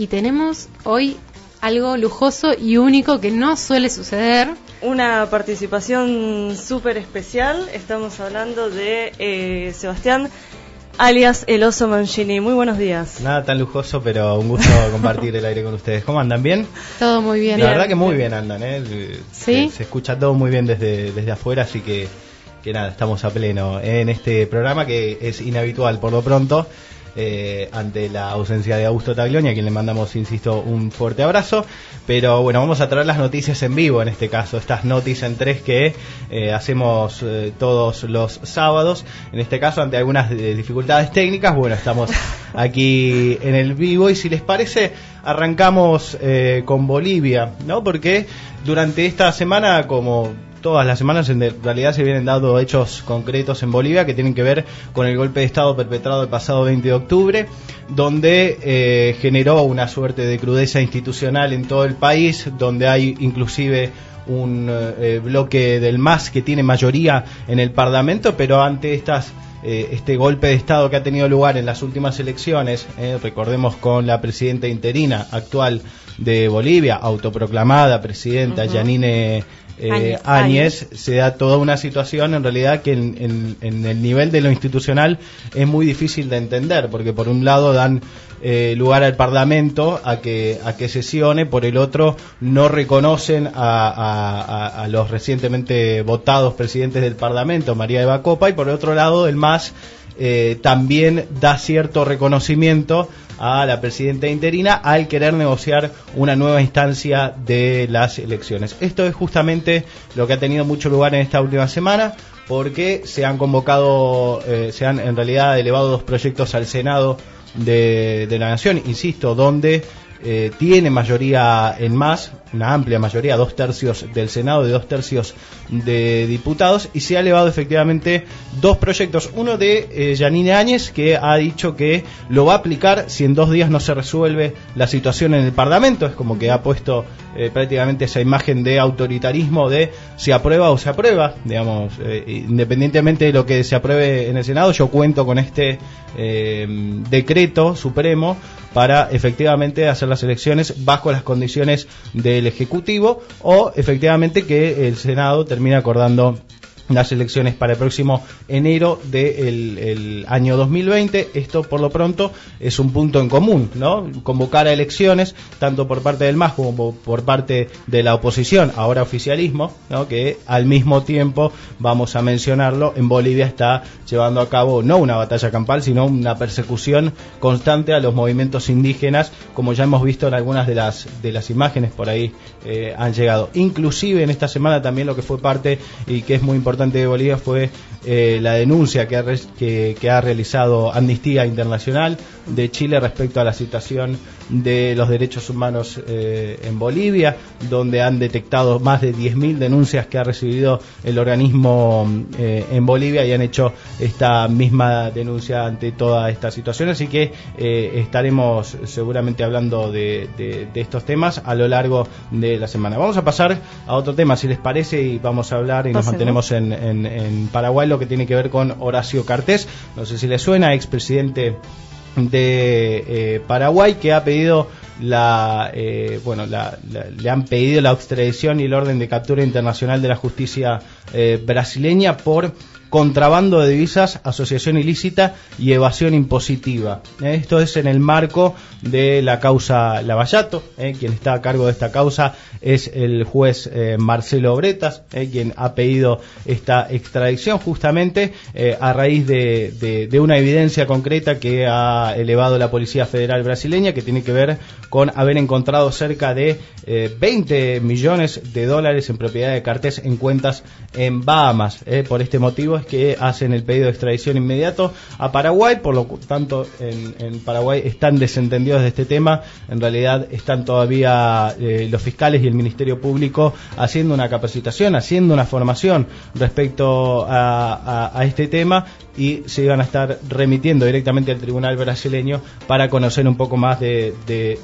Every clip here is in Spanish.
y tenemos hoy algo lujoso y único que no suele suceder. Una participación súper especial. Estamos hablando de eh, Sebastián, alias El Oso Mancini. Muy buenos días. Nada tan lujoso, pero un gusto compartir el aire con ustedes. ¿Cómo andan? ¿Bien? Todo muy bien. La verdad que muy bien andan, ¿eh? ¿Sí? Se, se escucha todo muy bien desde, desde afuera, así que, que nada, estamos a pleno en este programa que es inhabitual por lo pronto. Eh, ante la ausencia de Augusto Taglioni, a quien le mandamos, insisto, un fuerte abrazo. Pero bueno, vamos a traer las noticias en vivo en este caso, estas noticias en tres que eh, hacemos eh, todos los sábados. En este caso, ante algunas dificultades técnicas, bueno, estamos aquí en el vivo y si les parece, arrancamos con Bolivia, ¿no? Porque durante esta semana, como todas las semanas. En realidad se vienen dando hechos concretos en Bolivia que tienen que ver con el golpe de Estado perpetrado el pasado 20 de octubre, donde eh, generó una suerte de crudeza institucional en todo el país, donde hay inclusive un eh, bloque del MAS que tiene mayoría en el Parlamento, pero ante estas eh, este golpe de Estado que ha tenido lugar en las últimas elecciones, recordemos con la presidenta interina actual de Bolivia, autoproclamada presidenta Yanine eh, Áñez, se da toda una situación en realidad que en, el nivel de lo institucional es muy difícil de entender, porque por un lado dan eh, lugar al Parlamento a que, a que sesione, por el otro no reconocen a, los recientemente votados presidentes del Parlamento, María Eva Copa, y por el otro lado el MAS eh, también da cierto reconocimiento a la presidenta interina al querer negociar una nueva instancia de las elecciones. Esto es justamente lo que ha tenido mucho lugar en esta última semana porque se han convocado, eh, se han en realidad elevado dos proyectos al Senado de, de la Nación, insisto, donde eh, tiene mayoría en más, una amplia mayoría, dos tercios del Senado y dos tercios de diputados, y se ha elevado efectivamente dos proyectos. Uno de eh, Yanine Áñez, que ha dicho que lo va a aplicar si en dos días no se resuelve la situación en el Parlamento. Es como que ha puesto eh, prácticamente esa imagen de autoritarismo de si aprueba o se aprueba, digamos, independientemente de lo que se apruebe en el Senado, yo cuento con este decreto supremo para efectivamente hacer las elecciones bajo las condiciones del Ejecutivo o efectivamente que el Senado termine acordando las elecciones para el próximo enero del año 2020. Esto, por lo pronto, es un punto en común, ¿no? Convocar a elecciones, tanto por parte del MAS como por parte de la oposición, ahora oficialismo, ¿no? Que al mismo tiempo, vamos a mencionarlo, en Bolivia está llevando a cabo no una batalla campal, sino una persecución constante a los movimientos indígenas, como ya hemos visto en algunas de las, de las imágenes por ahí eh, han llegado. Inclusive en esta semana también lo que fue parte y que es muy importante de Bolivia fue eh, la denuncia que ha, que, ha realizado Amnistía Internacional de Chile respecto a la situación de los derechos humanos eh, en Bolivia, donde han detectado más de 10.000 denuncias que ha recibido el organismo eh, en Bolivia y han hecho esta misma denuncia ante toda esta situación. Así que estaremos seguramente hablando de, de, estos temas a lo largo de la semana. Vamos a pasar a otro tema, si les parece, y vamos a hablar y nos mantenemos en, en, Paraguay lo que tiene que ver con Horacio Cartés. No sé si le suena, expresidente de eh, Paraguay que ha pedido la eh, bueno le han pedido la extradición y el orden de captura internacional de la justicia eh, brasileña por contrabando de divisas, asociación ilícita y evasión impositiva. Esto es en el marco de la causa Lavallato. ¿eh? Quien está a cargo de esta causa es el juez eh, Marcelo Bretas, ¿eh? quien ha pedido esta extradición justamente a raíz de, una evidencia concreta que ha elevado la Policía Federal brasileña que tiene que ver con haber encontrado cerca de 20 millones de dólares en propiedad de Cartés en cuentas en Bahamas. Por este motivo que hacen el pedido de extradición inmediato a Paraguay, por lo tanto en, Paraguay están desentendidos de este tema, en realidad están todavía eh, los fiscales y el Ministerio Público haciendo una capacitación, haciendo una formación respecto a, este tema y se iban a estar remitiendo directamente al tribunal brasileño para conocer un poco más de,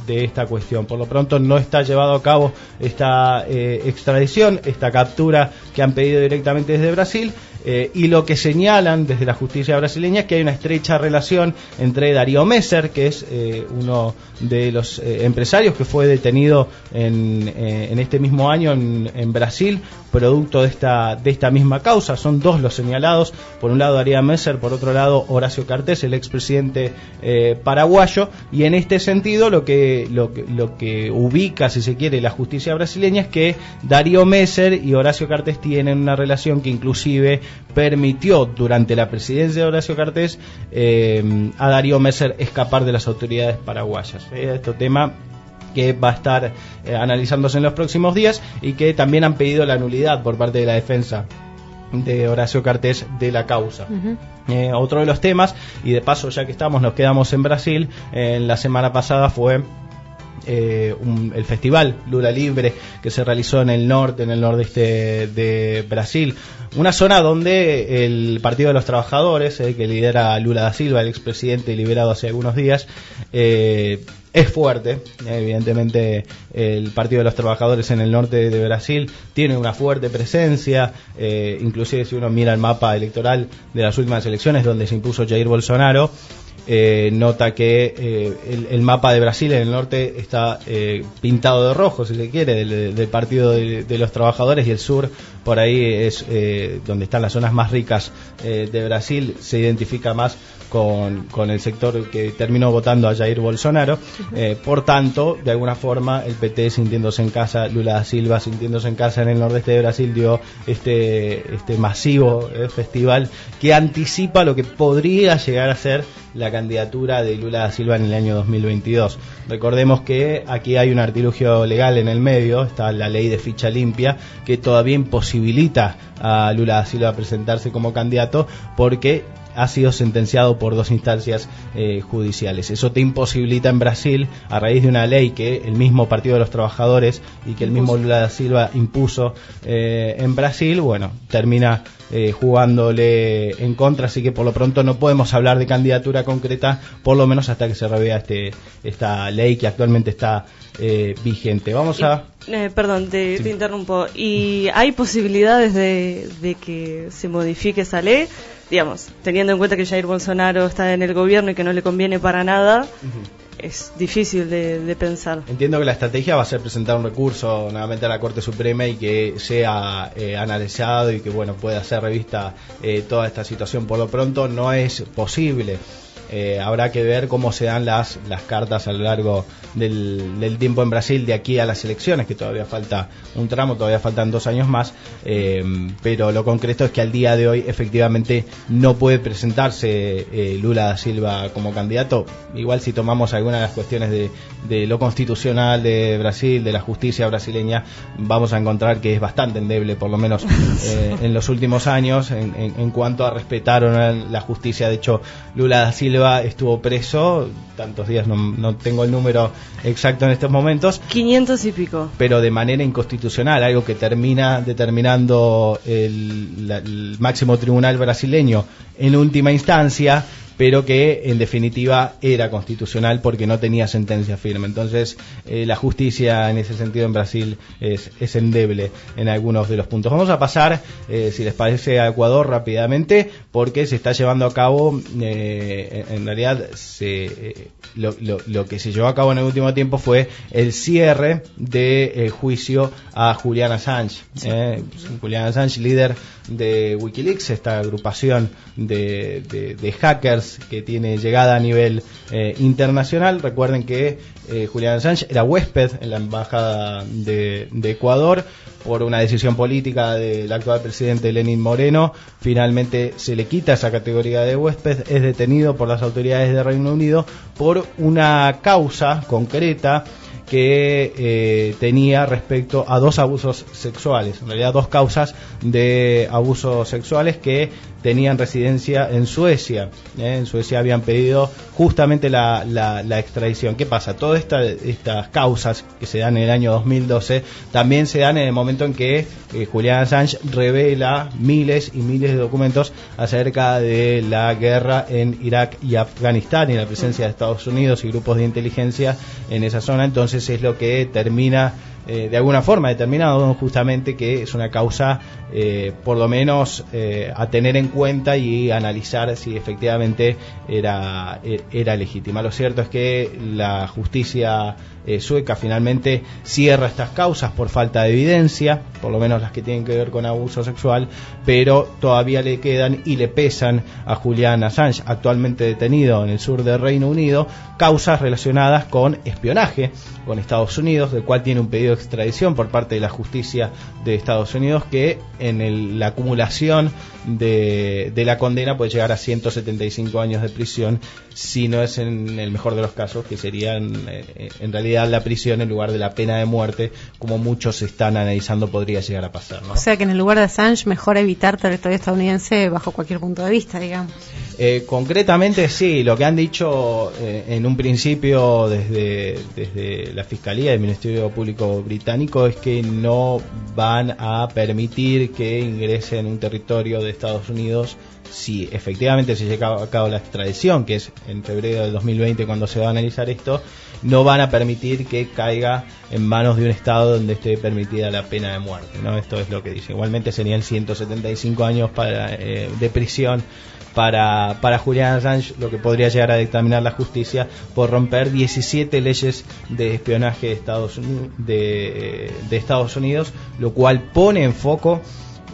esta cuestión. Por lo pronto no está llevado a cabo esta eh, extradición, esta captura que han pedido directamente desde Brasil Eh, y lo que señalan desde la justicia brasileña es que hay una estrecha relación entre Darío Messer, que es eh, uno de los eh, empresarios que fue detenido en, en este mismo año en, Brasil, producto de esta, de esta misma causa. Son dos los señalados, por un lado Darío Messer, por otro lado Horacio Cartés, el expresidente paraguayo, y en este sentido lo que, lo, lo que ubica, si se quiere, la justicia brasileña es que Darío Messer y Horacio Cartés tienen una relación que inclusive permitió durante la presidencia de Horacio Cartés eh, a Darío Messer escapar de las autoridades paraguayas. Eh, este tema que va a estar eh, analizándose en los próximos días y que también han pedido la nulidad por parte de la defensa de Horacio Cartés de la causa. otro de los temas, y de paso ya que estamos, nos quedamos en Brasil, en la semana pasada fue eh, el festival Lula Libre que se realizó en el norte, en el nordeste de Brasil. Una zona donde el Partido de los Trabajadores, eh, que lidera Lula da Silva, el expresidente liberado hace algunos días, eh, es fuerte. Evidentemente, el Partido de los Trabajadores en el norte de Brasil tiene una fuerte presencia. inclusive, si uno mira el mapa electoral de las últimas elecciones, donde se impuso Jair Bolsonaro, eh, nota que eh, el, mapa de Brasil en el norte está eh, pintado de rojo, si se quiere, del, Partido de, de, los Trabajadores y el sur, por ahí es donde están las zonas más ricas de Brasil, se identifica más con, con, el sector que terminó votando a Jair Bolsonaro. Eh, por tanto, de alguna forma, el PT sintiéndose en casa, Lula da Silva sintiéndose en casa en el nordeste de Brasil, dio este, este masivo eh, festival que anticipa lo que podría llegar a ser la candidatura de Lula da Silva en el año 2022. Recordemos que aquí hay un artilugio legal en el medio, está la ley de ficha limpia, que todavía imposibilita a Lula da Silva presentarse como candidato porque ha sido sentenciado por dos instancias eh, judiciales. Eso te imposibilita en Brasil, a raíz de una ley que el mismo Partido de los Trabajadores y que el mismo Lula da Silva impuso eh, en Brasil, bueno, termina eh, jugándole en contra, así que por lo pronto no podemos hablar de candidatura concreta, por lo menos hasta que se revea este, esta ley que actualmente está vigente. Vamos a... perdón, te, interrumpo. ¿Y hay posibilidades de, de que se modifique esa ley? Digamos, teniendo en cuenta que Jair Bolsonaro está en el gobierno y que no le conviene para nada, es difícil de, pensar. Entiendo que la estrategia va a ser presentar un recurso nuevamente a la Corte Suprema y que sea eh, analizado y que bueno pueda ser revista eh, toda esta situación. Por lo pronto no es posible eh, habrá que ver cómo se dan las, las cartas a lo largo del, tiempo en Brasil de aquí a las elecciones, que todavía falta un tramo, todavía faltan dos años más, eh, pero lo concreto es que al día de hoy efectivamente no puede presentarse eh, Lula da Silva como candidato. Igual si tomamos algunas de las cuestiones de, de lo constitucional de Brasil, de la justicia brasileña, vamos a encontrar que es bastante endeble, por lo menos en los últimos años, en, en cuanto a respetar la justicia. De hecho, Lula da Silva estuvo preso, tantos días, no, tengo el número exacto en estos momentos. 500 y pico. Pero de manera inconstitucional, algo que termina determinando el máximo tribunal brasileño en última instancia pero que en definitiva era constitucional porque no tenía sentencia firme. Entonces, eh, la justicia en ese sentido en Brasil es, es, endeble en algunos de los puntos. Vamos a pasar, eh, si les parece, a Ecuador rápidamente, porque se está llevando a cabo, eh, en realidad, se, lo, lo, que se llevó a cabo en el último tiempo fue el cierre del juicio a Julian Assange. Julian Assange, líder de Wikileaks, esta agrupación de, de hackers que tiene llegada a nivel eh, internacional. Recuerden que eh, Julián Assange era huésped en la Embajada de, Ecuador por una decisión política del actual presidente Lenin Moreno. Finalmente se le quita esa categoría de huésped, es detenido por las autoridades de Reino Unido por una causa concreta que eh, tenía respecto a dos abusos sexuales, en realidad dos causas de abusos sexuales que tenían residencia en Suecia. ¿eh? En Suecia habían pedido justamente la, la, extradición. ¿Qué pasa? Todas estas causas que se dan en el año 2012 también se dan en el momento en que eh, Julian Assange revela miles y miles de documentos acerca de la guerra en Irak y Afganistán y la presencia de Estados Unidos y grupos de inteligencia en esa zona. Entonces es lo que termina eh, de alguna forma determinado justamente que es una causa eh, por lo menos eh, a tener en cuenta y analizar si efectivamente era, era legítima. Lo cierto es que la justicia sueca finalmente cierra estas causas por falta de evidencia, por lo menos las que tienen que ver con abuso sexual, pero todavía le quedan y le pesan a Julian Assange, actualmente detenido en el sur del Reino Unido, causas relacionadas con espionaje con Estados Unidos, del cual tiene un pedido extradición por parte de la justicia de Estados Unidos que en la acumulación de, la condena puede llegar a 175 años de prisión, si no es en el mejor de los casos, que serían eh, en realidad la prisión en lugar de la pena de muerte, como muchos están analizando podría llegar a pasar. O sea que en el lugar de Assange mejor evitar territorio estadounidense bajo cualquier punto de vista, digamos. Eh, concretamente sí, lo que han dicho eh, en un principio desde, desde la Fiscalía del Ministerio Público Británico es que no van a permitir que ingrese en un territorio de Estados Unidos si efectivamente se llega a cabo la extradición, que es en febrero del 2020 cuando se va a analizar esto, no van a permitir que caiga en manos de un Estado donde esté permitida la pena de muerte. ¿no? Esto es lo que dice. Igualmente serían 175 años para, eh, de prisión para, para Julian Assange, lo que podría llegar a dictaminar la justicia por romper 17 leyes de espionaje de Estados, de, de Estados Unidos, lo cual pone en foco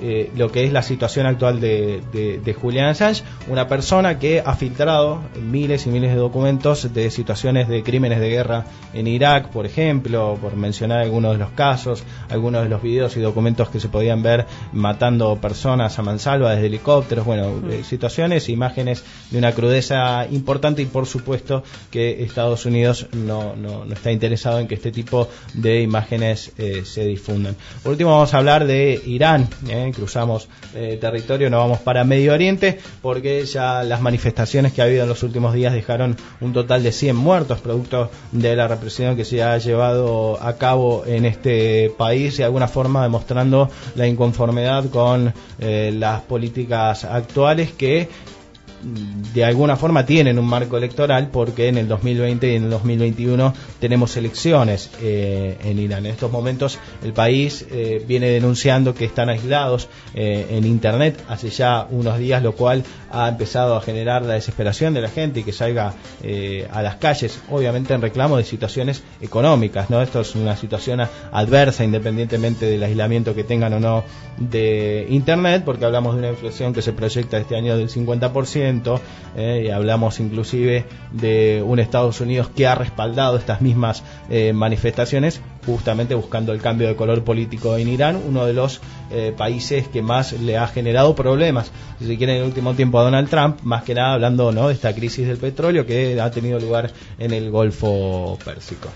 eh, lo que es la situación actual de, de, Julian Assange, una persona que ha filtrado miles y miles de documentos de situaciones de crímenes de guerra en Irak, por ejemplo, por mencionar algunos de los casos, algunos de los videos y documentos que se podían ver matando personas a mansalva desde helicópteros, bueno, eh, situaciones, imágenes de una crudeza importante y por supuesto que Estados Unidos no, no, está interesado en que este tipo de imágenes eh, se difundan. Por último vamos a hablar de Irán cruzamos eh, territorio, nos vamos para Medio Oriente, porque ya las manifestaciones que ha habido en los últimos días dejaron un total de 100 muertos, producto de la represión que se ha llevado a cabo en este país, y de alguna forma demostrando la inconformidad con eh, las políticas actuales que de alguna forma tienen un marco electoral porque en el 2020 y en el 2021 tenemos elecciones eh, en Irán. En estos momentos el país eh, viene denunciando que están aislados eh, en Internet hace ya unos días, lo cual ha empezado a generar la desesperación de la gente y que salga a las calles, obviamente en reclamo de situaciones económicas. ¿no? Esto es una situación adversa independientemente del aislamiento que tengan o no de Internet, porque hablamos de una inflación que se proyecta este año del 50%, eh, y hablamos inclusive de un Estados Unidos que ha respaldado estas mismas eh, manifestaciones justamente buscando el cambio de color político en Irán, uno de los eh, países que más le ha generado problemas, si se quiere, en el último tiempo a Donald Trump, más que nada hablando ¿no? de esta crisis del petróleo que ha tenido lugar en el Golfo Pérsico.